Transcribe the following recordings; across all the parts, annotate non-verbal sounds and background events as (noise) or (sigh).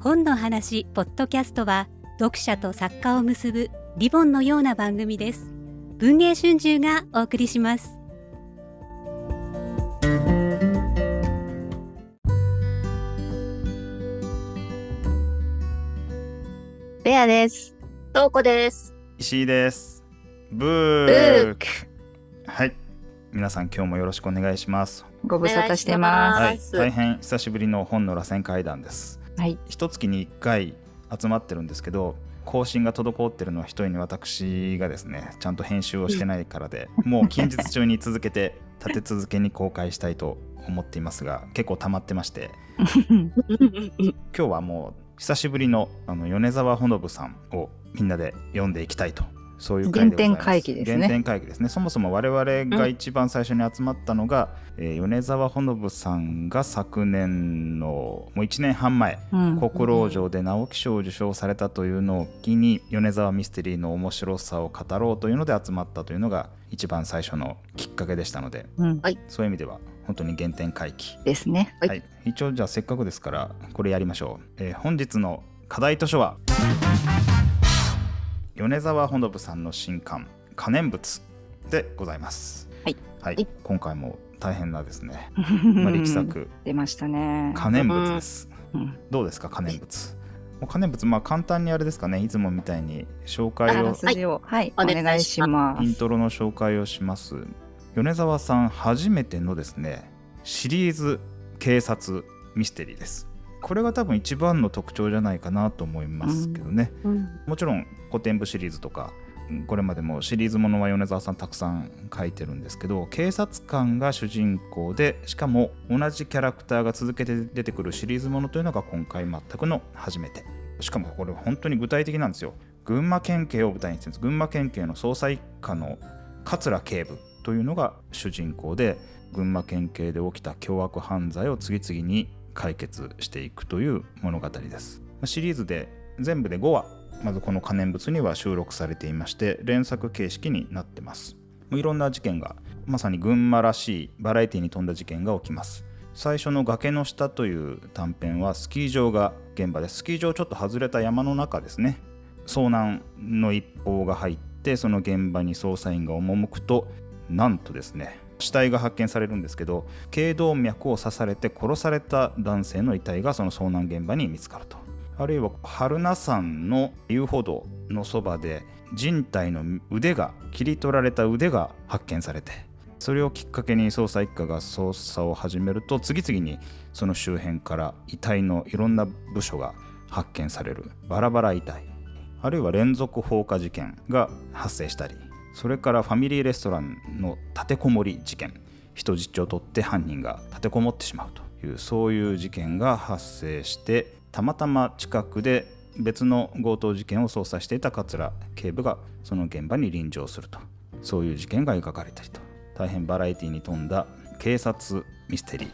本の話ポッドキャストは読者と作家を結ぶリボンのような番組です文藝春秋がお送りしますベアです。トウコです。石井です。ブーク。はい。皆さん今日もよろしくお願いします。ご無沙汰しておまはい。願いします大変久しぶりの本の螺旋階段です。す。はい。一月に一回集まってるんですけど、更新が滞ってるのは一重に私がですね、ちゃんと編集をしてないからで、もう近日中に続けて立て続けに公開したいと思っていますが、結構溜まってまして、(laughs) 今日はもう久しぶりのあの米沢ほのぶさんをみんなで読んでいきたいとそういう原点回帰ですね。原点回帰ですね。そもそも我々が一番最初に集まったのが、えー米沢ほのぶさんが昨年のもう1年半前うん。国老城で直木賞を受賞されたというのを機に米沢ミステリーの面白さを語ろうというので集まったというのが一番最初のきっかけでしたのでうん。そういう意味では本当に原点回帰。ですね。はい。はい、一応じゃあせっかくですからこれやりましょう、えー本日の課題図書は米沢ほのぶさんの新刊「可燃物」でございます。はい、はい。はい。今回も大変なですね、(laughs) まあ、力作。出ましたね。可燃物です。うん。どうですか可燃物？もう可燃物まあ簡単にあれですかね。いつもみたいに紹介を。を、はい、おお願いし願いします。イントロの紹介をします。米沢さん初めてのですねシリーズ警察ミステリーですこれが多分一番の特徴じゃないかなと思いますけどね、もちろん古典部シリーズとかうんこれまでもシリーズものは米沢さんたくさん書いてるんですけど警察官が主人公でしかも同じキャラクターが続けて出てくるシリーズものというのが今回全くの初めて。しかもこれ本当に具体的なんですよ。群馬県警を舞台にしてるんです。群馬県警の捜査一課の桂警部というのが主人公で群馬県警で起きた凶悪犯罪を次々に解決していくという物語です。シリーズで全部で5話まずこの可燃物には収録されていまして連作形式になってます。もういろんな事件がまさに群馬らしいバラエティに富んだ事件が起きます。最初の崖の下という短編はスキー場が現場でスキー場ちょっと外れた山の中ですね。遭難の一報が入ってその現場に捜査員が赴くとなんとですね死体が発見されるんですけど頸動脈を刺されて殺された男性の遺体がその遭難現場に見つかると。あるいは榛名山の遊歩道のそばで人体の腕が切り取られた腕が発見されてそれをきっかけに捜査一課が捜査を始めると次々にその周辺から遺体のいろんな部署が発見される。バラバラ遺体。あるいは連続放火事件が発生したりそれからファミリーレストランの立てこもり事件。人質を取って犯人が立てこもってしまうというそういう事件が発生してたまたま近くで別の強盗事件を捜査していた桂警部がその現場に臨場すると。そういう事件が描かれたりと。大変バラエティに富んだ警察ミステリー。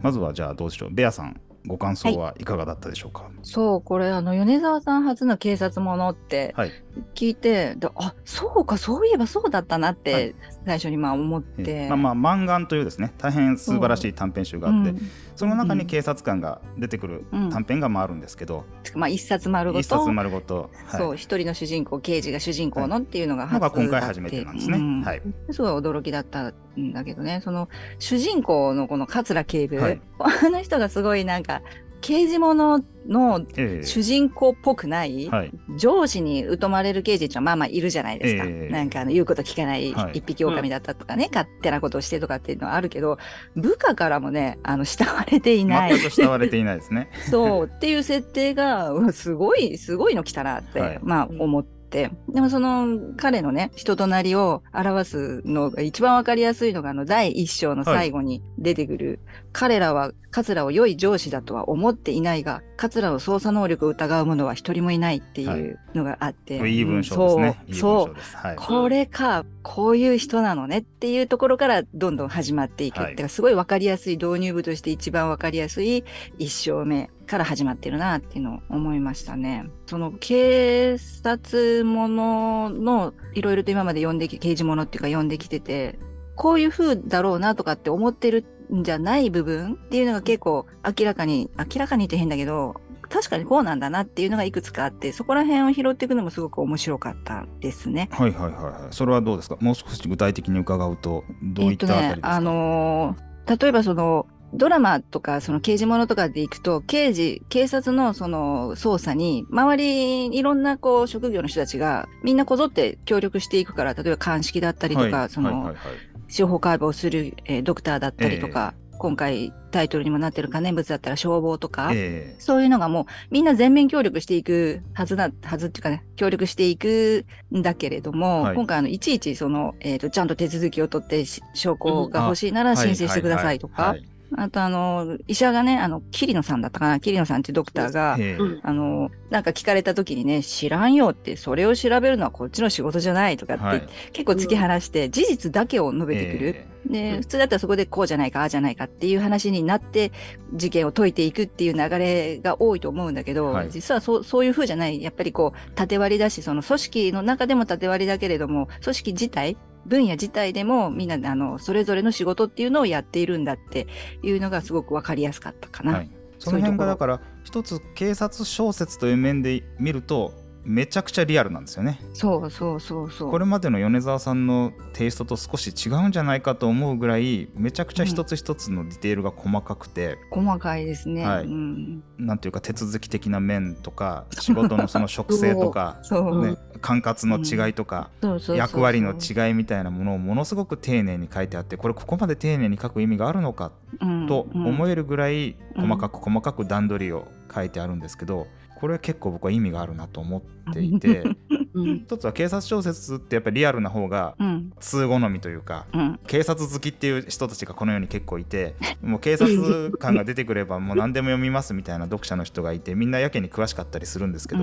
まずはじゃあどうでしょう。ベアさん。ご感想はい。かがだったでしょうか？そう、これ、あの、米沢さん初の警察ものってはい、聞いて、であ、そうか、そういえばそうだったなっはてい、最初にまあ思っえて。まあまあ満願というですね大変素晴らしい短編集があって、うん。その中に警察官が出てくる短編がまああるんですけど、まあ、一冊丸ごと。一冊丸ごと、はい。そう、一人の主人公、刑事が主人公のっていうのが初のが今回初めてなんですね。うん。はい、すごい驚きだったんだけどね、その主人公のこの桂警部、はい。(laughs) あの人がすごいなんか、刑事物のええ主人公っぽくない、はい、上司に疎まれる刑事ってまあまあいるじゃないですか。ええなんかあの言うこと聞かないはい一匹狼だったとかね、勝手なことをしてとかっていうのはあるけど、部下からもね、あの慕われていない。全く慕われていないですね。そうっていう設定がすごいすごいの来たなって、はいまあ思って。でもその彼のね人となりを表すのが一番わかりやすいのがあの第一章の最後に出てくる、彼らは桂を良い上司だとは思っていないが桂を捜査能力を疑う者は一人もいないっていうのがあって、いい文章ですね。いいそう。これか、こういう人なのねっていうところからどんどん始まっていく。はいだからすごいわかりやすい導入部として一番わかりやすい一章目から始まってるなっていうのを思いましたね。その警察もののいろいろと今まで読んでき、刑事ものっていうか読んできてて、こういう風だろうなとかって思ってるんじゃない部分っていうのが結構明らかに、明らかにって変だけど、確かにこうなんだなっていうのがいくつかあってそこら辺を拾っていくのもすごく面白かったですね。はいはいはいはい。それはどうですか？もう少し具体的に伺うとどういったあたりですか、えっとね、あのー例えばそのドラマとかその刑事ものとかで行くと刑事警察のその捜査に周りいろんなこう職業の人たちがみんなこぞって協力していくから例えば鑑識だったりとか、はい。その、はいはいはい司法解剖をする、えードクターだったりとか、今回タイトルにもなってる可燃物だったら消防とか、ええ。そういうのがもうみんな全面協力していくはずな、はずっていうかね、協力していくんだけれども、はい。今回あの、いちいちその、えっ、と、ちゃんと手続きを取ってし証拠が欲しいなら申請してくださいとか、はいはいあとあの、医者がね、あの、桐野さんだったかな、桐野さんっていうドクターが、あの、なんか聞かれた時にね、知らんよって、それを調べるのはこっちの仕事じゃないとかって、はい。結構突き放して、事実だけを述べてくる。えで、うん普通だったらそこでこうじゃないか、ああじゃないかっていう話になって、事件を解いていくっていう流れが多いと思うんだけど、はい。実はそうそういう風じゃない、やっぱりこう、縦割りだし、その組織の中でも縦割りだけれども、組織自体、分野自体でもみんな、あの、それぞれの仕事っていうのをやっているんだっていうのがすごく分かりやすかったかな。はい、その辺がだから一つ警察小説という面で見るとめちゃくちゃリアルなんですよね。そうそうそうそう。これまでの米沢さんのテイストと少し違うんじゃないかと思うぐらいめちゃくちゃ一つ一つのディテールが細かくて、細かいですね。はい。うん、なんていうか手続き的な面とか仕事のその職性とか、(laughs) そう、ね、管轄の違いとか、そうそうそうそう。役割の違いみたいなものをものすごく丁寧に書いてあってこれここまで丁寧に書く意味があるのかと思ええるぐらい細かく細かく段取りを書いてあるんですけどこれ結構僕は意味があるなと思っていてうん。一つは警察小説ってやっぱりリアルな方がうん。通好みというかうん。警察好きっていう人たちがこの世に結構いて (laughs) もう警察官が出てくればもう何でも読みますみたいな読者の人がいてみんなやけに詳しかったりするんですけど、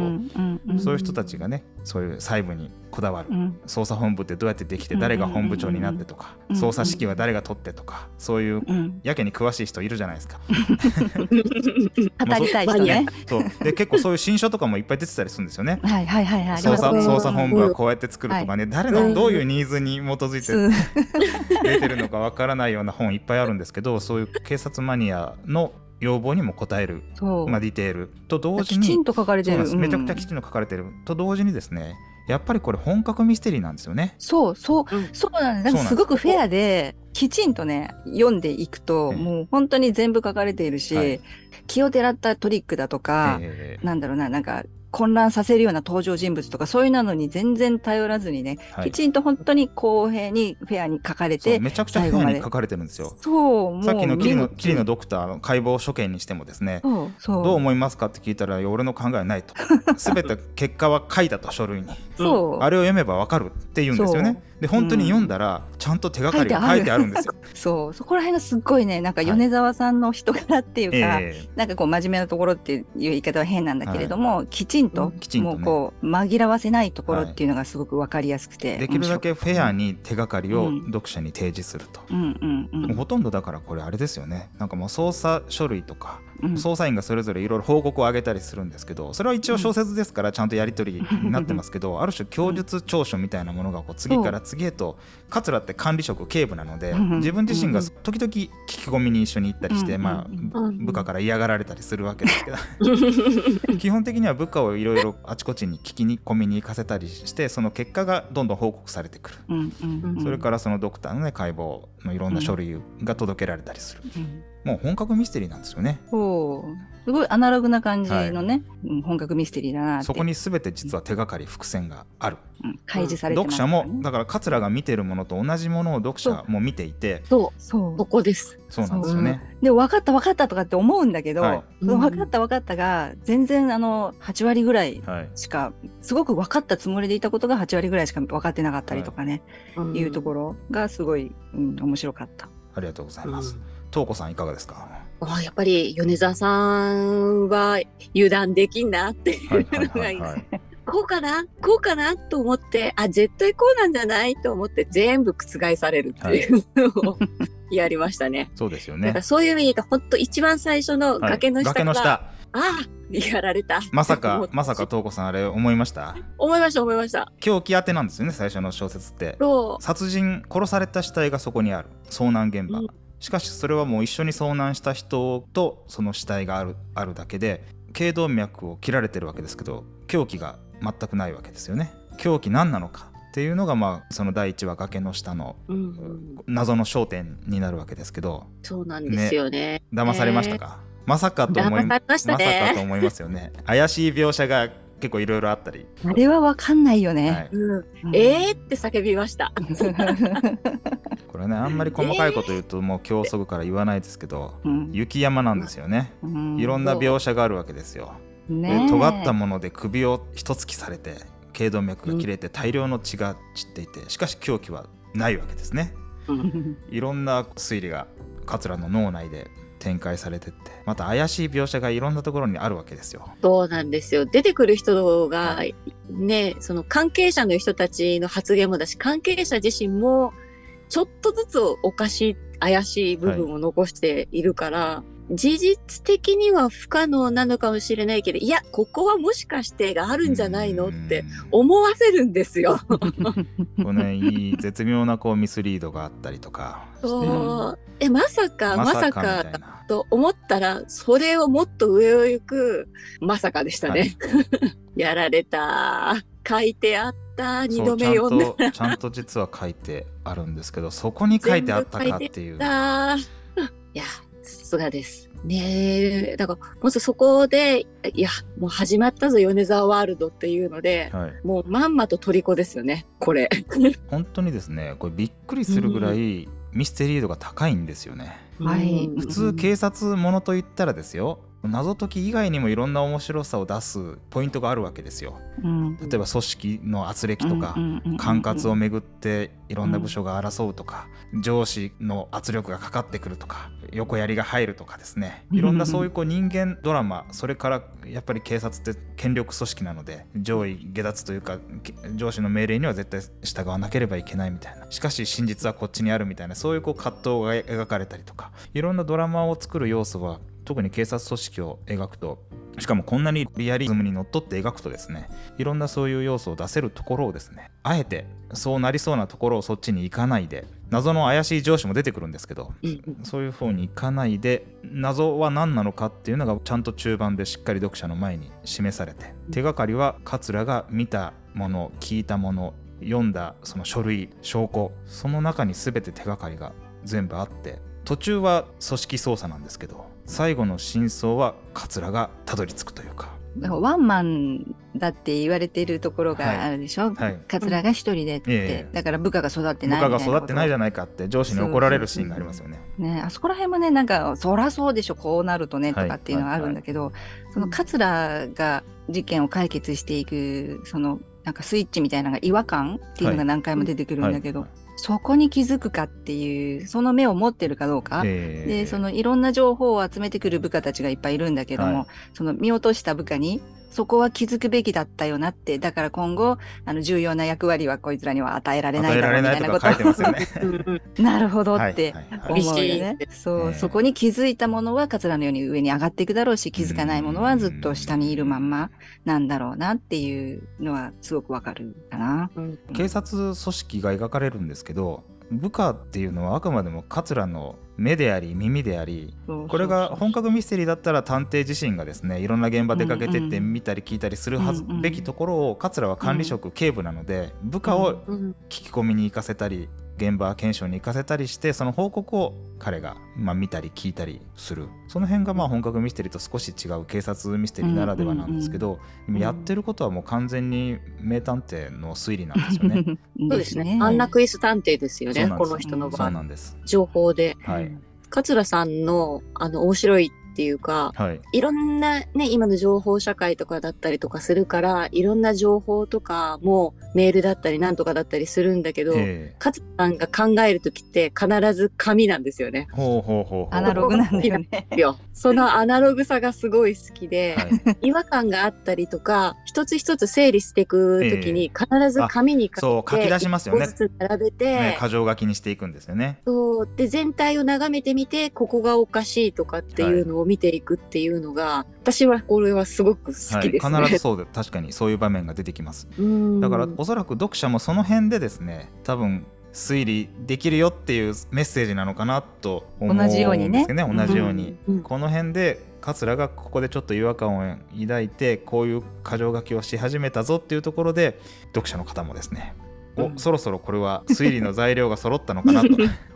そういう人たちがねそういう細部にこだわる、うん。捜査本部ってどうやってできてうん誰が本部長になってとか、うん捜査指揮は誰が取ってとかそういううん。やけに詳しい人いるじゃないですか。(laughs) 語りたい人ね。そう。で結構そういう新書とかもいっぱい出てたりするんですよね。はいはいはいはい。捜査うん捜査本部はこうやって作るとかね、誰のどういうニーズに基づいてす出てるのかわからないような本いっぱいあるんですけどそういう警察マニアの要望にも応える、まあ、ディテールと同時にきちんと書かれてる。めちゃくちゃうんきちんと書かれてる。と同時にですねやっぱりこれ本格ミステリーなんですよね。そうそううん。そうなんです。なんです。すごくフェアできちんとね読んでいくと、ええ。もう本当に全部書かれているし、はい。気をてらったトリックだとか、え。なんだろうななんか混乱させるような登場人物とかそういうのに全然頼らずにね、ーはい。きちんと本当に公平にフェアに書かれてめちゃくちゃフェアに書かれてるんですよ。そうもうさっきの桐野見桐野ドクターの解剖所見にしてもですねどう思いますかって聞いたら俺の考えはないと。(laughs) 全て結果は書いたと書類に。そう。あれを読めばわかるって言うんですよね。で本当に読んだらちゃんと手がかりが書いてあるんですよ。(laughs) そう。そこら辺がすっごいねなんか米沢さんの人柄っていうか、ええ。なんかこう真面目なところっていう言い方は変なんだけれども、きちんと、うんもうこう紛らわせないところっていうのがすごくわかりやすくて、できるだけフェアに手がかりをうん。読者に提示すると。うんうんほとんどだからこれあれですよね。なんかもう捜査書類とかうん。捜査員がそれぞれいろいろ報告を上げたりするんですけどそれは一応小説ですからちゃんとやり取りになってますけどある種供述調書みたいなものがこう次から次へと桂って管理職警部なのでうん自分自身が時々聞き込みに一緒に行ったりしてうんまあうん。部下から嫌がられたりするわけですけど。(laughs) 基本的には部下をいろいろあちこちに聞きに込みに行かせたりしてその結果がどんどん報告されてくる。それからそのドクターのね解剖のいろんな書類が届けられたりする、うんもう本格ミステリーなんですよね。そう。すごいアナログな感じのね、うん本格ミステリーだなって。そこに全て実は手がかり伏線がある。うん。開示されてます読者もだから桂が見てるものと同じものを読者も見ていて。そう、そう。ここです。そうなんですよね。で分かった分かったとかって思うんだけど、はい。分かった分かったが全然あの8割ぐらいはい。しかすごく分かったつもりでいたことが8割ぐらいしか分かってなかったりとかね、うん。い、うところがすごい、うん、面白かった。ありがとうございます。うん東子さんいかがですか？あやっぱり米沢さんは油断できんなっていはいうはいのがいいはいはい。こうかな？こうかな？と思ってあ絶対こうなんじゃない？と思って全部覆されるっていうのをやりましたね。(laughs) そうですよね。だからそういう意味で言うと本当一番最初のはい崖の下から、崖の下。ああやられた。まさかまさか東子さんあれ思いました？思いました思いました。狂気当てなんですよね最初の小説って。そ殺人殺された死体がそこにある。遭難現場、うんしかしそれはもう一緒に遭難した人とその死体があるあるだけで頸動脈を切られてるわけですけど凶器が全くないわけですよね。凶器何なのかっていうのがまあその第1話崖の下の謎の焦点になるわけですけど。そうなんですよね。騙されましたか、まさかと思い騙されましたね。まさかと思いますよね。(laughs) 怪しい描写が結構いろいろあったり、あれはわかんないよね。はい、うん、うん。えーって叫びました。(laughs) これねあんまり細かいこと言うともう競争から言わないですけどうん。雪山なんですよね。うん。いろんな描写があるわけですよ。でね。え尖ったもので首を一突きされて頸動脈が切れて大量の血が散っていてしかし凶器はないわけですね。うん。いろんな推理が桂の脳内で展開されてってまた怪しい描写がいろんなところにあるわけですよ。そうなんですよ。出てくる人が、ね、その関係者の人たちの発言もだし、関係者自身も、ちょっとずつおかしい、怪しい部分を残しているから、事実的には不可能なのかもしれないけど、いや、ここはもしかしてがあるんじゃないの？ってうん思わせるんですよ。(laughs) こうねいい絶妙なこうミスリードがあったりとかそうえ、まさか、まさかみたいなと思ったら、それをもっと上を行く、まさかでしたね。(laughs) やられた。書いてあった。二度目読んだちゃんとちゃんと実は書いてあるんですけどそこに書いてあったかっていうた。いや、さすがです。ねえ、だから、もしそこで、いや、もう始まったぞ、米沢ワールドっていうので、はい、もうまんまと虜ですよね、これ。(laughs) 本当にですねこれびっくりするぐらいミステリー度が高いんですよね、はい。うん。普通警察ものと言ったらですよ謎解き以外にもいろんな面白さを出すポイントがあるわけですよ。うん。例えば組織の圧力とか、管轄をめぐっていろんな部署が争うとか、上司の圧力がかかってくるとか横やりが入るとかですね。いろんなそういうこう人間ドラマそれからやっぱり警察って権力組織なので上位下脱というかけ上司の命令には絶対従わなければいけないみたいな。しかし真実はこっちにあるみたいなそういうこう葛藤が描かれたりとかいろんなドラマを作る要素は特に警察組織を描くとしかもこんなにリアリズムにのっとって描くとですねいろんなそういう要素を出せるところをですねあえてそうなりそうなところをそっちに行かないで謎の怪しい上司も出てくるんですけどそういう方に行かないで謎は何なのかっていうのがちゃんと中盤でしっかり読者の前に示されて手がかりは桂が見たもの聞いたもの読んだその書類証拠その中に全て手がかりが全部あって途中は組織捜査なんですけど最後の真相は桂がたどり着くというか。ワンマンだって言われてるところがあるでしょ、はい。桂が一人でって、ええだから部下が育って部ない下が育ってないじゃゃないかって上司に怒られるシーンがありますよね。ねあそこら辺もねなんかそらそうでしょこうなるとねとはい。かっていうのはあるんだけど、その桂が事件を解決していくそのなんかスイッチみたいなのが違和感っていうのが何回も出てくるんだけど、はいそこに気づくかっていうその目を持ってるかどうか、ええ。でそのいろんな情報を集めてくる部下たちがいっぱいいるんだけども、はい。その見落とした部下にそこは気づくべきだったよなってだから今後あの重要な役割はこいつらには与えられないだろうみたいなこととか書いてますよね。なるほどはいって思うよね。そう、ええそこに気づいたものは桂のように上に上がっていくだろうし気づかないものはずっと下にいるまんまなんだろうなっていうのはすごくわかるかな。うん警察組織が描かれるんですけど部下っていうのはあくまでも桂の目であり耳でありこれが本格ミステリーだったら探偵自身がですねいろんな現場出かけてって見たり聞いたりするはず、べきところを桂は管理職、警部なので部下をうん。聞き込みに行かせたり現場検証に行かせたりしてその報告を彼が、まあ、見たり聞いたりするその辺がまあ本格ミステリーと少し違う警察ミステリーならではなんですけど、んうんやってることはもう完全に名探偵の推理なんですよね。そうですね。アンナクイス探偵ですよね、この人のそう場合。なんです。情報で。はい、桂さんの、あの、面白いっていうか、はい、いろんなね、今の情報社会とかだったりとかするから、いろんな情報とかもメールだったりなんとかだったりするんだけど、ええ。桂さんが考えるときって必ず紙なんですよね。ほうほうほうほう。アナログなんだよね。そのアナログさがすごい好きで、はい。違和感があったりとか、一つ一つ整理していくときに必ず紙に書いて、そう書き出しますよね。並べて、ね、箇条書きにしていくんですよね。そう。で全体を眺めてみてここがおかしいとかっていうのを見ていくっていうのが、私はこれはすごく好はい、きですね。必ずそうで確かにそういう場面が出てきます。(laughs) うん。だからおそらく読者もその辺でですね多分推理できるよっていうメッセージなのかなと思うん同ですよじようにね。ね同じように、うん。この辺で桂がここでちょっと違和感を抱いてこういう箇条書きをし始めたぞっていうところで読者の方もですねおうん。そろそろこれは推理の材料が揃ったのかなと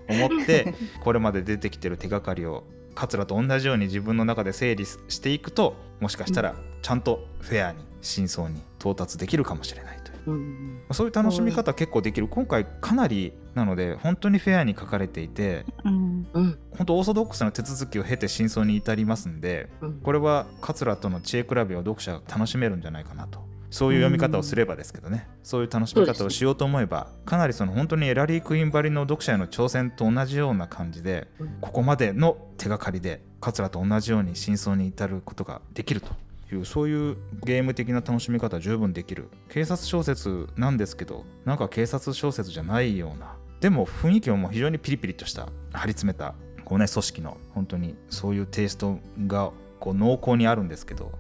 思って (laughs) これまで出てきてる手がかりを桂と同じように自分の中で整理していくともしかしたらちゃんとフェアに真相に到達できるかもしれないという。うんそういう楽しみ方結構できる。今回かなりなので本当にフェアに書かれていてうん。うん。本当オーソドックスな手続きを経て真相に至りますんでうん。これは桂との知恵比べを読者が楽しめるんじゃないかなとそういう読み方をすればですけどね、そういう楽しみ方をしようと思えば、かなりその本当にエラリー・クイーンばりの読者への挑戦と同じような感じで、ここまでの手がかりで桂と同じように真相に至ることができるというそういうゲーム的な楽しみ方十分できる警察小説なんですけどなんか警察小説じゃないようなでも雰囲気も非常にピリピリとした張り詰めたこう、ね、組織の本当にそういうテイストがこう濃厚にあるんですけど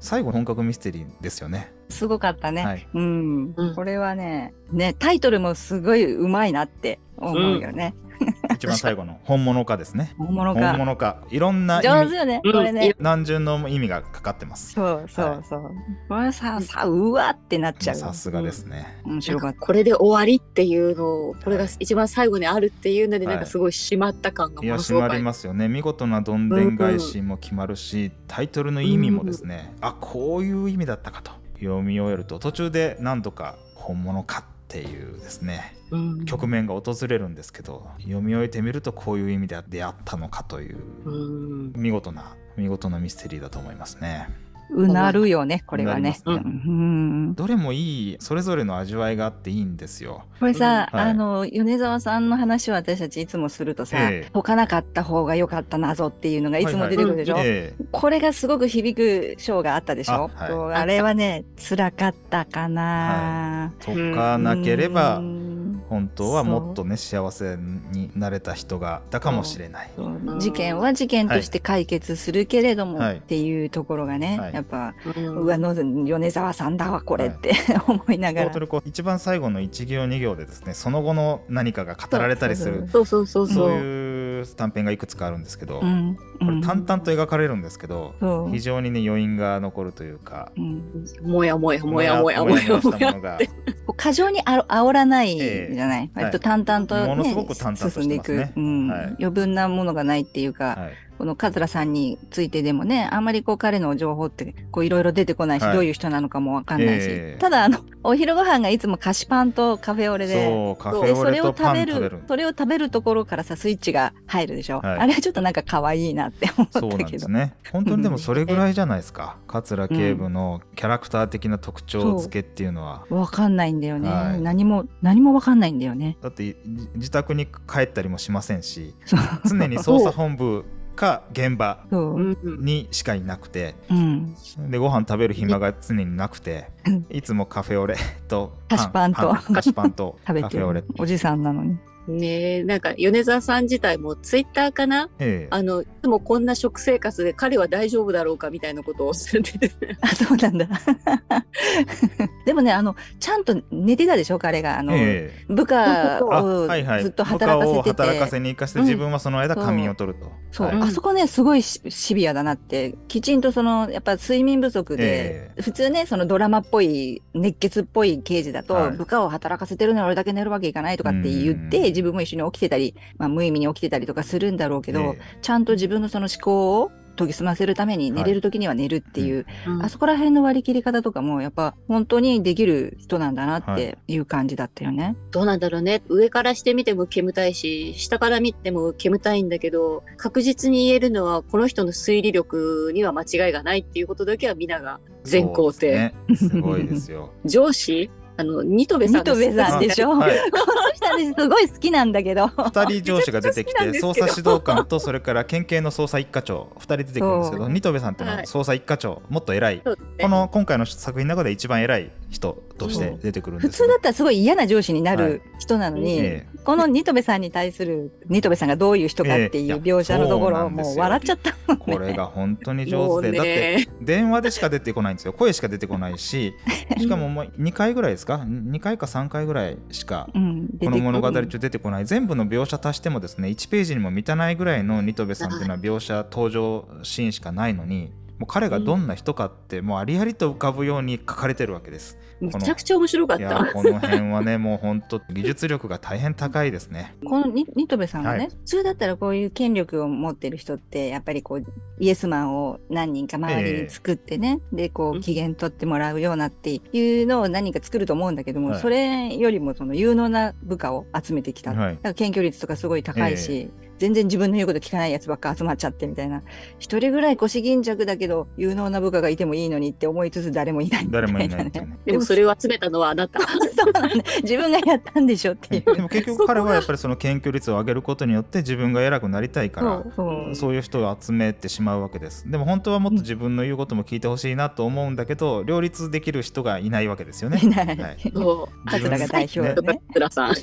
最後本格ミステリーですよね。すごかったね。はいうん、うんこれはね、ね、タイトルもすごいうまいなって思うよね。一番最後の本物かですね。(laughs) 本物本か。物かいろんな上手よね、うんこれね。何重の意味がかかってます。そうそうそう。これさ、さ、うわってなっちゃうよ。さすがですね。面白かった。これで終わりっていうのをこれが一番最後にあるっていうのではいなんかすごい締まった感がいやものすごくあり締まりますよね見事などんでん返しも決まるし、タイトルの意味もですね、あこういう意味だったかと読み終えると途中で何度か本物かっていうですねうん局面が訪れるんですけど読み終えてみるとこういう意味で出会ったのかといううん見事な見事なミステリーだと思いますね。うなるよね、これはね。うん。どれもいいそれぞれの味わいがあっていいんですよ。これさ、うんはい。あの、米沢さんの話を私たちいつもするとさ、ええ。解かなかった方が良かった謎っていうのがいつも出てくるでしょ、えこれがすごく響く章があったでしょ？あはい。あれはね、辛かったかな、え解かなければうん本当はもっとね幸せになれた人がいたかもしれない。事件は事件として解決するけれども、はい。っていうところがね、はい。やっぱ、うん。うわの米沢さんだわこれって、(laughs) 思いながら。本当にこう一番最後の1行2行でですねその後の何かが語られたりする。そうそうそうそそう。ういう短編がいくつかあるんですけど、うんこれ淡々と描かれるんですけど、そう。非常にね余韻が残るというかうん。もやもやもやもやもやもや過剰にあ煽らないええじゃない、はい割と淡々と、ねものすごく淡々としてますね進んでいく、うんはい余分なものがないっていうか、はいこの桂さんについてでもね、あんまりこう彼の情報ってこういろいろ出てこないし、はい。どういう人なのかもわかんないし、ええ。ただあの、お昼ご飯がいつも菓子パンとカフェオレで、それを食べるる、それを食べるところからさ、スイッチが入るでしょ。はい。あれはちょっとなんか可愛いなって思ったけど。ですね。本当にでもそれぐらいじゃないですか、桂警部のキャラクター的な特徴付けっていうのは。わかんないんだよね、はい。何も、何もわかんないんだよね。だってじ自宅に帰ったりもしませんしそう。常に捜査本部か現場にしかいなくてうん。でご飯食べる暇が常になくてうんいつもカフェオレと菓子パンと菓子パンと (laughs) 食べてるカフェオレ。おじさんなのに。ねえなんか米沢さん自体もツイッターかな？ええあのいつもこんな食生活で彼は大丈夫だろうかみたいなことをおっしゃっててあ、そうなんだ。(laughs) でもね、あの、ちゃんと寝てたでしょ、彼が。あの、ええ。部下あをずっと働かせてて。部下を働かせに行かせてうん自分はその間仮眠を取ると、そう、はいあそこね、すごいシシビアだなって、きちんとその、やっぱ睡眠不足で、え普通ね、そのドラマっぽい、熱血っぽい刑事だと、はい。部下を働かせてるのに俺だけ寝るわけいかないとかって言って、うん。自分も一緒に起きてたり、まあ無意味に起きてたりとかするんだろうけど、え。ちゃんと自分のその思考を研ぎ澄ませるために寝れる時には寝るっていう、あそこら辺の割り切り方とかも、やっぱ本当にできる人なんだなっていう感じだったよね。どうなんだろうね。上からしてみても煙たいし下から見ても煙たいんだけど確実に言えるのはこの人の推理力には間違いがないっていうことだけは皆が全肯定、すね。すごいですよ。(laughs) 上司？あのニトベさんニトベさんでしょ、(laughs) はい。この人私すごい好きなんだけど。二人上司が出てきて捜査指導官とそれから県警の捜査一課長。二人出てくるんですけどニトベさんってのははい捜査一課長。もっと偉いねこの今回の作品の中で一番偉い人として出てくるん普ですよ通だったらすごい嫌な上司になはい。る人なのに、えこのニトベさんに対する、ニトベさんがどういう人かっていう描写のところもう笑っちゃったね。これが本当に上手で、だってね電話でしか出てこないんですよ。声しか出てこないししかももう2回ぐらいですですか？2回か3回ぐらいしかうん、この物語中出てこない。全部の描写足してもですね1ページにも満たないぐらいのニトベさんっていうのは描写登場シーンしかないのにもう彼がどんな人かってもうありありと浮かぶように書かれてるわけです。めちゃくちゃ面白かった。この辺はね (laughs) もう本当技術力が大変高いですね。このニニトベさんはね、はい。普通だったらこういう権力を持ってる人ってやっぱりこうイエスマンを何人か周りに作ってね、でこううん。機嫌取ってもらうようなっていうのを何人か作ると思うんだけども、はい。それよりもその有能な部下を集めてきた、はい。だから検挙率とかすごい高いし、全然自分の言うこと聞かないやつばっか集まっちゃってみたいな一人ぐらい腰巾着だけど有能な部下がいてもいいのにって思いつつ誰もいないみたいな誰もいない。でもそれを集めたのはあなた。そうなんだ自分がやったんでしょっていう。でも結局彼はやっぱりその検挙率を上げることによって自分が偉くなりたいからそうそういう人を集めてしまうわけですでも本当はもっと自分の言うことも聞いてほしいなと思うんだけど両立できる人がいないわけですよねいない。はいそう桂が代表ねね。桂さん。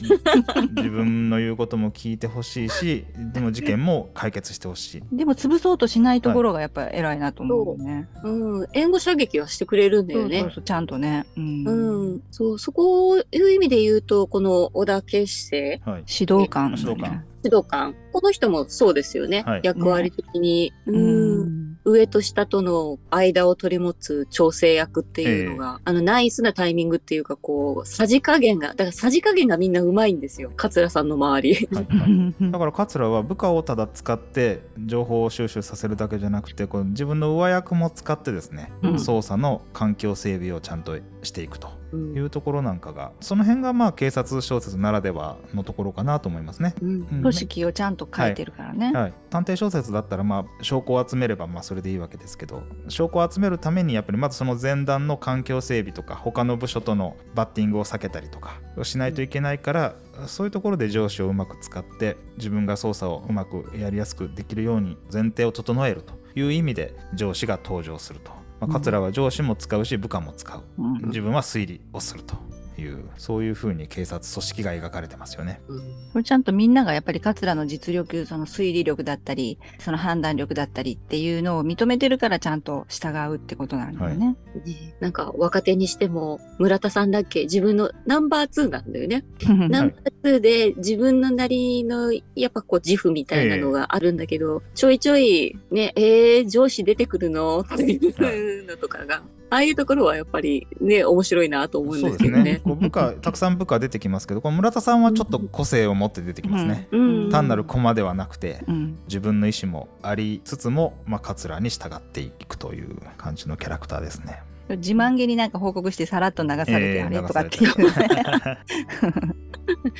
自分の言うことも聞いてほしいしでも事件も解決してほしいでも潰そうとしないところがやっぱり偉いなと思うよね。うん。援護射撃はしてくれるんだよねそうそう。そうちゃんとね。うんうん。そう、そこいう意味で言うと、この小田圭生はい指導官、指導官指導官。この人もそうですよね。はい役割的に。ううん。ん。上と下との間を取り持つ調整役っていうのが、あの、ナイスなタイミングっていうか、こう、さじ加減が、だからさじ加減がみんなうまいんですよ。桂さんの周り。はいはいだから桂は部下をただ使って情報を収集させるだけじゃなくてこう自分の上役も使ってですね、うん捜査の環境整備をちゃんとしていくとうんいうところなんかがその辺がまあ警察小説ならではのところかなと思いますね。うんうん組織をちゃんと書いてるからね。はい、探偵小説だったらまあ証拠を集めればまあそれでいいわけですけど証拠を集めるためにやっぱりまずその前段の環境整備とか他の部署とのバッティングを避けたりとかをしないといけないから、そういうところで上司をうまく使って自分が捜査をうまくやりやすくできるように前提を整えるという意味で上司が登場すると、まあ、桂は上司も使うし部下も使う。うん。自分は推理をするというそういうふうに警察組織が描かれてますよね。うんこれちゃんとみんながやっぱり桂の実力、その推理力だったり、その判断力だったりっていうのを認めてるからちゃんと従うってことなんだよね。ねなんか若手にしても村田さんだっけ自分のナンバー2なんだよね。(laughs) ナンバー2で自分のなりのやっぱこう自負みたいなのがあるんだけど、ちょいちょいね、えー、上司出てくるの？っていうのとかが、ああいうところはやっぱりね、面白いなと思うんですけどね。こう部下たくさん部下出てきますけどこの村田さんはちょっと個性を持って出てきますね。うん単なる駒ではなくてうん自分の意思もありつつも、まあ、桂に従っていくという感じのキャラクターですね。自慢げになんか報告してさらっと流されて、えーあれとかっていうね。(laughs)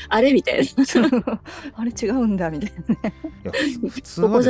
あれみたいな。あれ違うんだみたいなね。普通は。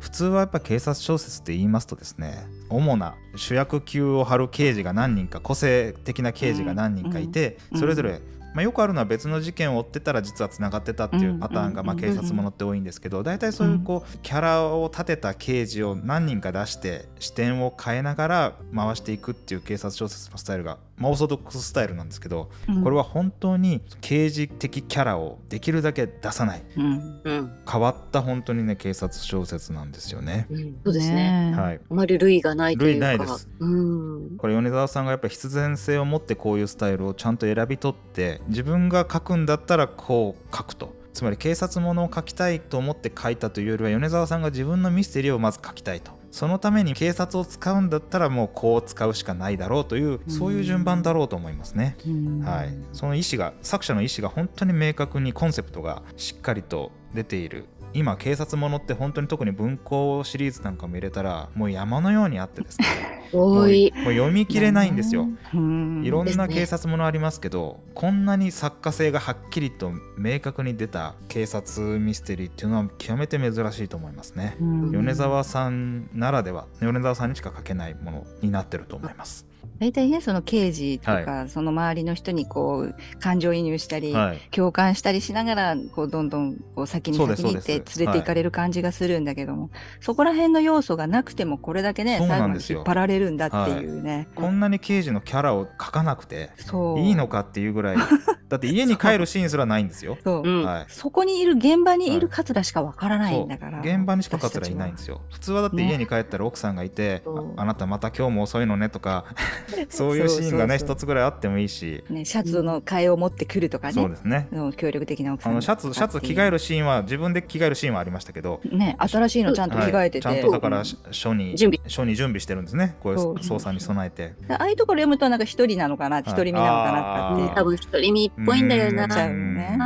普通はやっぱ警察小説って言いますとですね主な主役級を張る刑事が何人か個性的な刑事が何人かいて、うんそれぞれ、まあ、よくあるのは別の事件を追ってたら実はつながってたっていうパターンが、うん。まあ、警察ものって多いんですけど大体そういうこうキャラを立てた刑事を何人か出して視点を変えながら回していくっていう警察小説のスタイルが、まあ、オーソドックススタイルなんですけどこれは本当に刑事的キャラをできるだけ出さないうん、うん。変わった本当にね警察小説なんですよね。うんそうですね。ねはいあまり類がないというか。類ないですうん。これ米沢さんがやっぱり必然性を持ってこういうスタイルをちゃんと選び取って自分が書くんだったらこう書くとつまり警察ものを書きたいと思って書いたというよりは米沢さんが自分のミステリーをまず書きたいとそのために警察を使うんだったらもうこう使うしかないだろうというそういう順番だろうと思いますね。うん。はい、その意思が作者の意思が本当に明確にコンセプトがしっかりと出ている今警察ものって本当に特に文庫シリーズなんかも入れたらもう山のようにあってですね (laughs) 多い。もう読み切れないんですよ。うんいろんな警察ものありますけど、こんなに作家性がはっきりと明確に出た警察ミステリーっていうのは極めて珍しいと思いますね。うん米沢さんならでは米沢さんにしか書けないものになってると思います。大体ねその刑事とか、はその周りの人にこう感情移入したり、はい、共感したりしながらこうどんどんこう先に先に行って連れて行かれる感じがするんだけども、そこら辺の要素がなくてもこれだけね最後引っ張られるんだっていうね。こんなに刑事のキャラを書かなくていいのかっていうぐらい。(laughs) だって家に帰るシーンすらないんですよ。(laughs) そはい。そこにいる現場にいるはい。桂しかわからないんだから、現場にしか桂いないんですよ。普通はだってね。家に帰ったら奥さんがいて、そう。ああなたまた今日も遅いのねとか (laughs) そういうシーンがね一つぐらいあってもいいし。ね、シャツの替えを持ってくるとかね。そうですね。うん協力的な奥さん。あのシャツシャツ着替えるシーンは自分で着替えるシーンはありましたけど。ね新しいのちゃんと着替えてて、はいちゃんとだからし書に準備。書に準備してるんですね。こういう操作に備えて。ああいうところ読むとなんか一人なのかな一人身なのかなって。多分独り身っぽいんだよな。なっちゃうよね。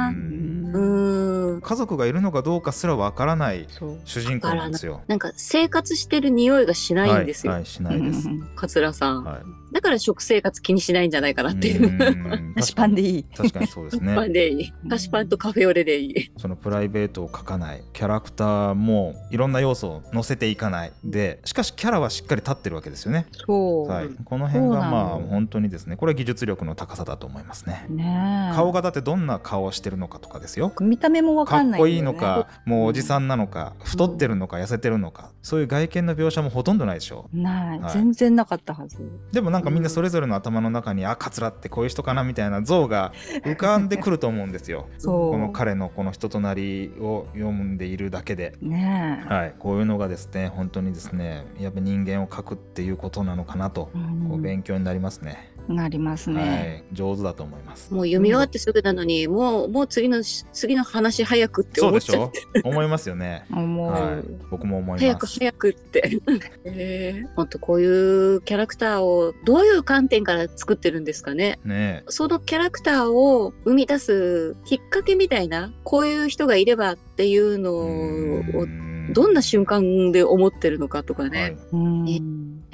うん。家族がいるのかどうかすらわからない。主人公なんですよ。なんか生活してる匂いがしないんですよ。はい、はい、しないです、桂さん、はいだから食生活気にしないんじゃないかなっていう。うん。(laughs) 菓子パンでいい。確かにそうです菓子パンねでいい。菓子パンとカフェオレでいい。そのプライベートを書かない。キャラクターもいろんな要素を載せていかない。でしかしキャラはしっかり立ってるわけですよね、そう。はい、この辺がまあ本当にですね。これは技術力の高さだと思いますね。ね。え顔がだってどんな顔をしてるのかとかですよ。見た目もわかかんないね、っこいいのかもうおじさんなのか太ってるのか痩せてるのかそういう外見の描写もほとんどないでしょ。ない、はい。全然なかったはず。でもなんかみんなそれぞれの頭の中にあ桂ってこういう人かなみたいな像が浮かんでくると思うんですよ。(laughs) この彼のこの人となりを読んでいるだけで。ねえ。はい、こういうのがですね本当にですねやっぱ人間を描くっていうことなのかなと、うんこう勉強になりますね、なりますね。はい、上手だと思います。もう読み終わってすぐなのに、もう、もう次の、次の話早くってそう思っちゃっでしょ？(laughs) 思いますよね。思う。はい。僕も思い早くます。早くって。(laughs) えー、ほんとこういうキャラクターをどういう観点から作ってるんですかね？ねそのキャラクターを生み出すきっかけみたいな、こういう人がいればっていうのを、どんな瞬間で思ってるのかとかね。うん。ね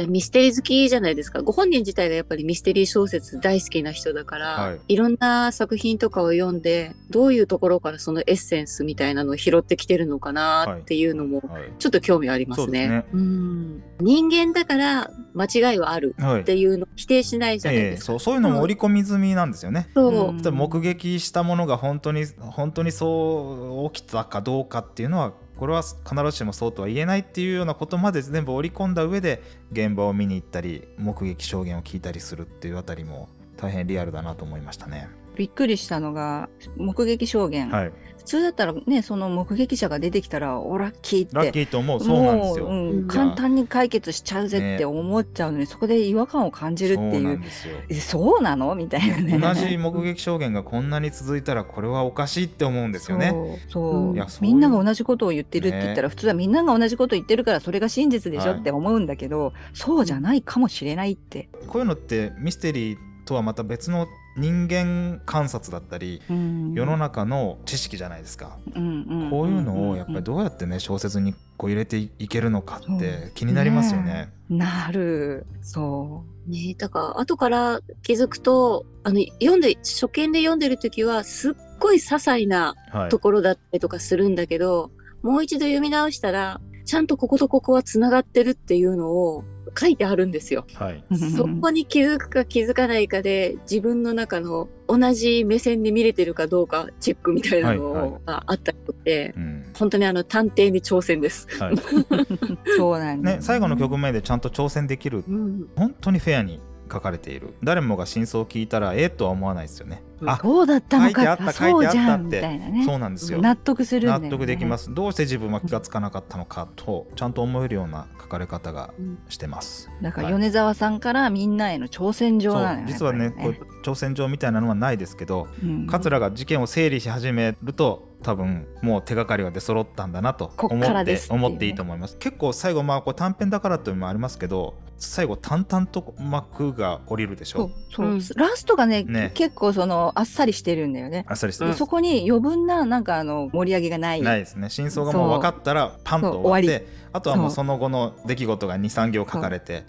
ミステリー好きじゃないですか。ご本人自体がやっぱりミステリー小説大好きな人だから、はいい、ろんな作品とかを読んで、どういうところからそのエッセンスみたいなのを拾ってきてるのかなっていうのも、はいちょっと興味ありますね。そうですねうん人間だから間違いはあるはいっていうのを否定しないじゃないええですか。そうそういうのも織り込み済みなんですよね。そううん例えば目撃したものが本当に本当にそう起きたかどうかっていうのはこれは必ずしもそうとは言えないっていうようなことまで全部織り込んだ上で現場を見に行ったり目撃証言を聞いたりするっていうあたりも大変リアルだなと思いましたね。びっくりしたのが目撃証言、はい、普通だったらねその目撃者が出てきたらおラッキーって。ラッキーと思う。そうなんですよ。もううんうん。簡単に解決しちゃうぜって思っちゃうのに、そこで違和感を感じるっていう。なんですよ。えそうなの？みたいなね。同じ目撃証言がこんなに続いたらこれはおかしいって思うんですよね。そう。そうう。んみんなが同じことを言ってるって言ったら、ね。普通はみんなが同じことを言ってるからそれが真実でしょはい。って思うんだけど、そうじゃないかもしれないって、こういうのってミステリーとはまた別の人間観察だったりうん。世の中の知識じゃないですか。うんうん。こういうのをやっぱりどうやってね小説にこう入れていけるのかって気になりますよね。なる。そね。だから後から気づくと、あの、読んで、初見で読んでる時はすっごい些細なはい。ところだったりとかするんだけど、もう一度読み直したら、ちゃんとこことここは繋がってるっていうのを書いてあるんですよ。はい、うそこに気づくか気づかないかで、自分の中の同じ目線で見れてるかどうかチェックみたいなのはいはい。があったりとて、うん。本当にあの探偵に挑戦です。はい。(laughs) そうなんだね、最後の局面でちゃんと挑戦できる。うん、本当にフェアに書かれている。誰もが真相を聞いたらええとは思わないですよね。あそうだったのか。書いてあったそうじゃんみ書いてあったって。たいなね。そうなんですよ。納得するんだよ、ね、納得できます。どうして自分は気がつかなかったのかとちゃんと思えるような書かれ方がしてます。だからはい。米沢さんからみんなへの挑戦状そなのよう実はねやっぱりこう挑戦状みたいなのはないですけどうん。桂が事件を整理し始めると多分もう手がかりは出揃ったんだなとこ思ってね。思っていいと思います。結構最後まあこう短編だからというのもありますけど最後淡々と幕が降りるでしょ？そうそう、うん。ラストがねね。結構そのあっさりしてるんだよね。あっさりしてます、でそこに余分ななんかあの盛り上げがない。ないですね。真相がもう分かったらパンと終わってあとはもうその後の出来事が23行書かれて。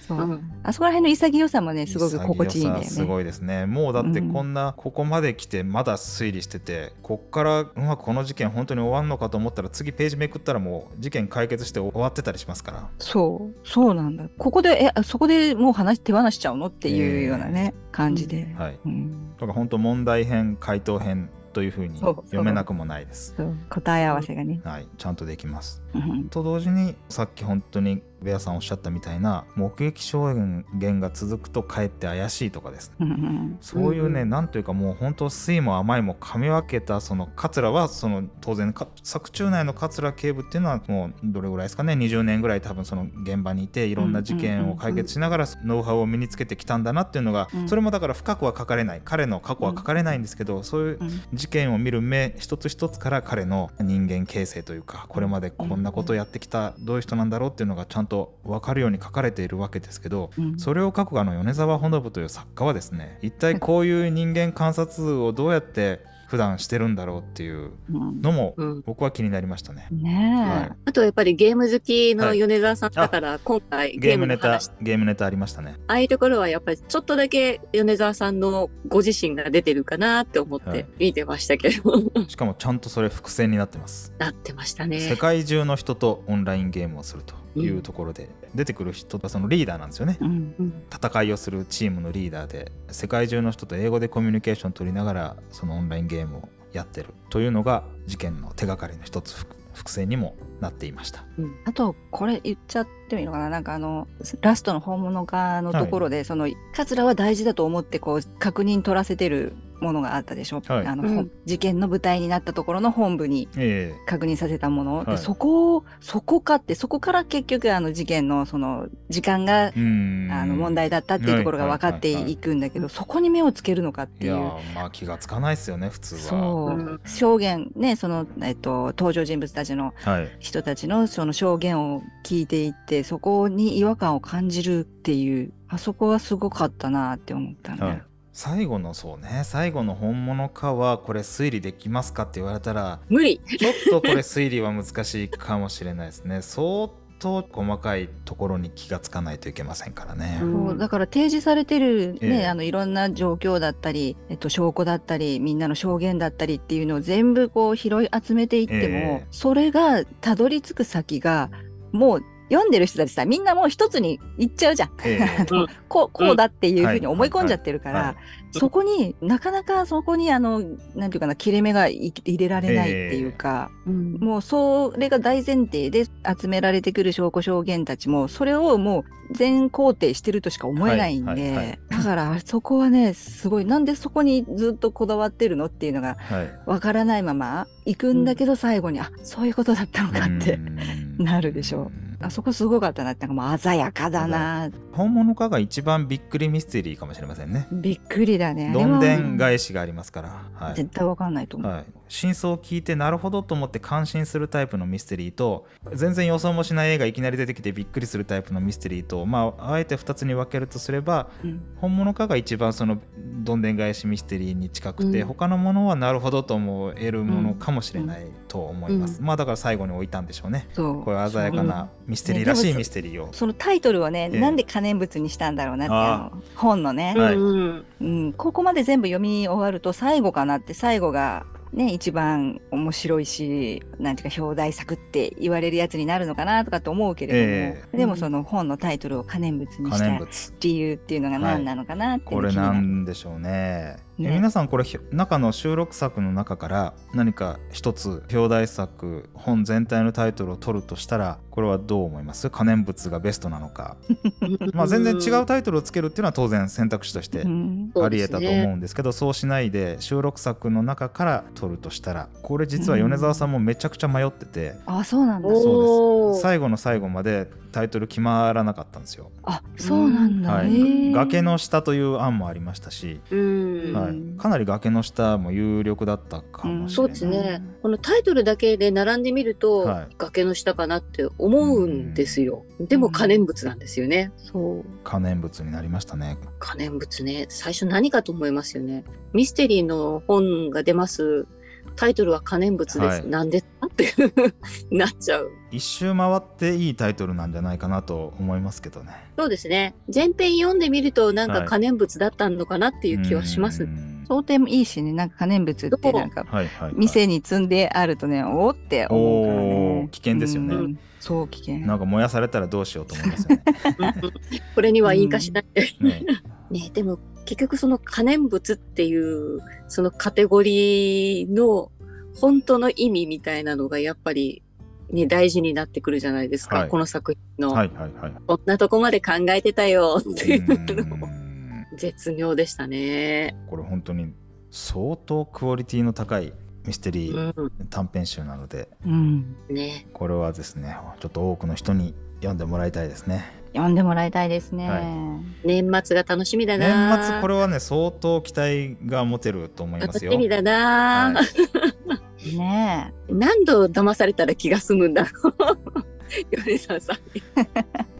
あそこら辺の潔さもねすごく心地いいんだよね。すごいですね。もうだってうん。こんなここまで来てまだ推理しててこっからうまくこの事件本当に終わんのかと思ったら次ページめくったらもう事件解決して終わってたりしますから。そう。そうなんだ。ここでえそこでもう話手放しちゃうの？っていうようなね、感じで、はい。うん。だから本当問題編回答編というふうに読めなくもないです。答え合わせがね、はいちゃんとできます。うん。と同時にさっき本当にベアさんおっしゃったみたいな目撃証言が続くとかえって怪しいとかですね。うんうん。そういうね、うんなんというかもう本当酸いも甘いも噛み分けたその桂はその当然か作中内の桂警部っていうのはもうどれぐらいですかね20年ぐらい多分その現場にいていろんな事件を解決しながらノウハウを身につけてきたんだなっていうのが、うん。それもだから深くは書かれない彼の過去は書かれないんですけど、そういううん事件を見る目一つ一つから彼の人間形成というかこれまでこんなことをやってきたどういう人なんだろうっていうのがちゃんと分かるように書かれているわけですけどうん。それを書くあの米沢ほのぶという作家はですね一体こういう人間観察をどうやって普段してるんだろうっていううん。のもうん。僕は気になりましたね。ねえ、はい。あとやっぱりゲーム好きのはい。米沢さんだから、今回ゲーゲームネタゲームネタありましたね。ああいうところはやっぱりちょっとだけ米沢さんのご自身が出てるかなって思っはい。て見てましたけど、(laughs) しかもちゃんとそれ伏線になってます。なってました世ね。界中の人とオンラインゲームをするというところで、出てくる人がそのリーダーなんですよね。うんうん戦いをするチームのリーダーで世界中の人と英語でコミュニケーション取りながらそのオンラインゲームをやってるというのが事件の手がかりの一つ伏伏線にもなっていました。あとこれ言っちゃってもいいのかななんかあのラストの本物化のところで、その桂は大事だと思ってこう確認取らせてるものがあったでしょ、はい。あの、うん。事件の舞台になったところの本部にえ確認させたもの、ではい。そこをそこかってそこから結局あの事件のその時間があの問題だったっていうところが分かっていくんだけど、そこに目をつけるのかっていう。いまあ気がつかないですよね普通は。そう、うん。証言ねその、えっと、登場人物たちのはい、人たちのその証言を聞いていってそこに違和感を感じるっていうあそこはすごかったなって思ったね。はい最後のそうね。最後の本物かはこれ推理できますかって言われたら無理。ちょっとこれ推理は難しいかもしれないですね。相当細かいところに気がつかないといけませんからね。うん。そうだから提示されてる、ねええ。あのいろんな状況だったり、えっと、証拠だったりみんなの証言だったりっていうのを全部こう拾い集めていっても、ええ。それがたどり着く先がもう読んでる人たちさみんなもう一つに行っちゃうじゃん。ええ。(laughs) うん。こうこうだっていうふうはいに思い込んじゃってるから、はい。そこになかなかそこにあのなんていうかな切れ目がい入れられないっていうか、うん。もうそれが大前提で集められてくる証拠証言たちもそれをもう全肯定してるとしか思えないんで、はいはいはい。だからあそこはねすごいなんでそこにずっとこだわってるのっていうのがはい。わからないまま行くんだけど最後に、あそういうことだったのかって、うん。(laughs) なるでしょあそこすごかったな。ってなんかもう鮮やかだな。本物かが一番びっくりミステリーかもしれませんね。びっくりだね。どはんでん返しがありますから。はい。絶対わかんないと思う。はい、真相を聞いてなるほどと思って感心するタイプのミステリーと全然予想もしない絵がいきなり出てきてびっくりするタイプのミステリーと、まあ、あえて2つに分けるとすればうん。本物かが一番そのどんでん返しミステリーに近くて、うん。他のものはなるほどと思えるものかもしれないと思います、うまあだから最後に置いたんでしょうね。そう。こういう鮮やかなミステリーらしいミステリー。を、そのタイトルをね、ええ。なんで可燃物にしたんだろうなってああ。の本のね、はい。うん。うん、ここまで全部読み終わると最後かなって最後がね一番面白いしなんていうか表題作って言われるやつになるのかなとかって思うけれども、えでもその本のタイトルを可燃物に可した理由っていうのが何なのかなっていうこれなんでしょうねね。え皆さんこれひ中の収録作の中から何か一つ表題作本全体のタイトルを取るとしたらこれはどう思います？可燃物がベストなのか。(laughs) まあ全然違うタイトルをつけるっていうのは当然選択肢としてうん。ありえたと思うんですけどそうしないで収録作の中から取るとしたらこれ実は米沢さんもめちゃくちゃ迷ってて。あそうなんだ。おそうです。最後の最後までタイトル決まらなかったんですよ。あそうなんだ、はい崖の下という案もありましたし、うんはい、かなり崖の下も有力だったかもしそうれない。ですね。このタイトルだけで並んでみると、はい崖の下かなって思うんですよ。でも可燃物なんですよね。そう可燃物になりましたね。可燃物ね。最初何かと思いますよね。ミステリーの本が出ます。タイトルは可燃物です。はいなんでって (laughs) なっちゃう。一周回っていいタイトルなんじゃないかなと思いますけどね。そうですね。前編読んでみるとなんかはい可燃物だったのかなっていう気はします。うん想定もいいしねなんか可燃物ってなんかはいはい、はい。店に積んであるとねおーって思うからおねー危険ですよねうんそう危険なんか燃やされたらどうしようと思いますよね。(laughs) これには引火しない。ね (laughs) ね、でも結局その可燃物っていうそのカテゴリーの本当の意味みたいなのがやっぱりね、大事になってくるじゃないですか、はいこの作品の、はいはいはい。こんなとこまで考えてたよっていうのもん絶妙でしたね。これ本当に相当クオリティの高いミステリーうん、短編集なので、うん。ね。これはですねちょっと多くの人に読んでもらいたいですね読んでもらいたいですね。はい年末が楽しみだ年な。末これはね相当期待が持てると思いますよ楽しみだな、はいね何度騙されたら気が済むんだろう。米沢さんに。(laughs)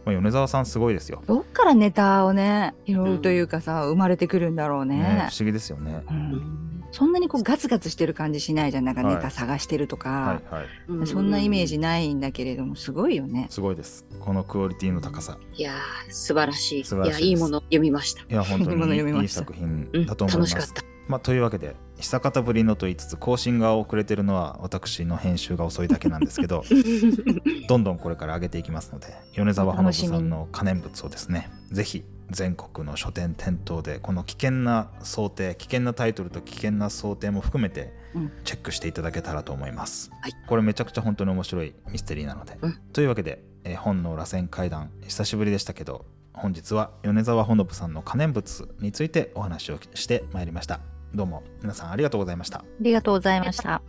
まあ米沢さんすごいですよえ。どっからネタをね、拾うというかさ、生まれてくるんだろうねね。不思議ですよねうんそんなにこうガツガツしてる感じしないじゃん。なんかネタ探してるとか、はいはいうそんなイメージないんだけれども、すごいよね。すごいですこのクオリティの高さいやー素晴らしい。いやいいもの読みました。いや本当に (laughs) いい作品うん、だと思います、楽しかった。まあ、というわけで久方ぶりのと言いつつ更新が遅れてるのは私の編集が遅いだけなんですけど (laughs) どんどんこれから上げていきますので米沢ほのぶさんの可燃物をですねぜひ全国の書店店頭でこの危険な想定危険なタイトルと危険な想定も含めてうん。チェックしていただけたらと思います、はい。これめちゃくちゃ本当に面白いミステリーなので、うん。というわけで、えー本の螺旋階段久しぶりでしたけど本日は米沢ほのぶさんの可燃物についてお話をしてまいりましたどうも皆さんありがとうございました。ありがとうございました。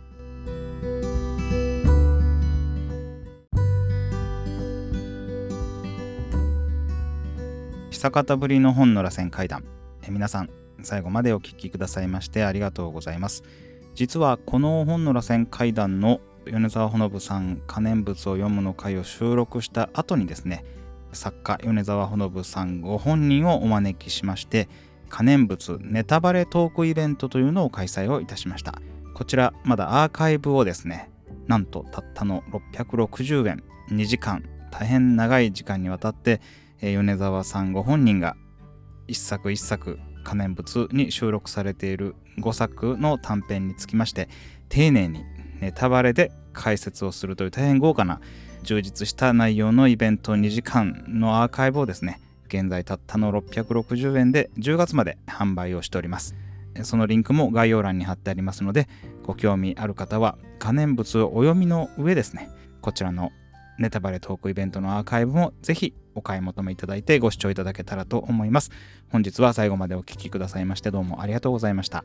久方ぶりの本の螺旋階段え皆さん最後までお聞きくださいましてありがとうございます。実はこの本の螺旋階段の米沢ほのぶさん可燃物を読むの会を収録した後にですね作家米沢ほのぶさんご本人をお招きしまして可燃物ネタバレトークイベントというのを開催をいたしました。こちらまだアーカイブをですねなんとたったの660円。2時間。大変長い時間にわたってえ米沢さんご本人が一作一作可燃物に収録されている5作の短編につきまして丁寧にネタバレで解説をするという大変豪華な充実した内容のイベント2時間のアーカイブをですね現在たったの660円で10月まで販売をしておりますそのリンクも概要欄に貼ってありますのでご興味ある方は可燃物をお読みの上ですねこちらのネタバレトークイベントのアーカイブもぜひお買い求めいただいてご視聴いただけたらと思います。本日は最後までお聴きくださいましてどうもありがとうございました。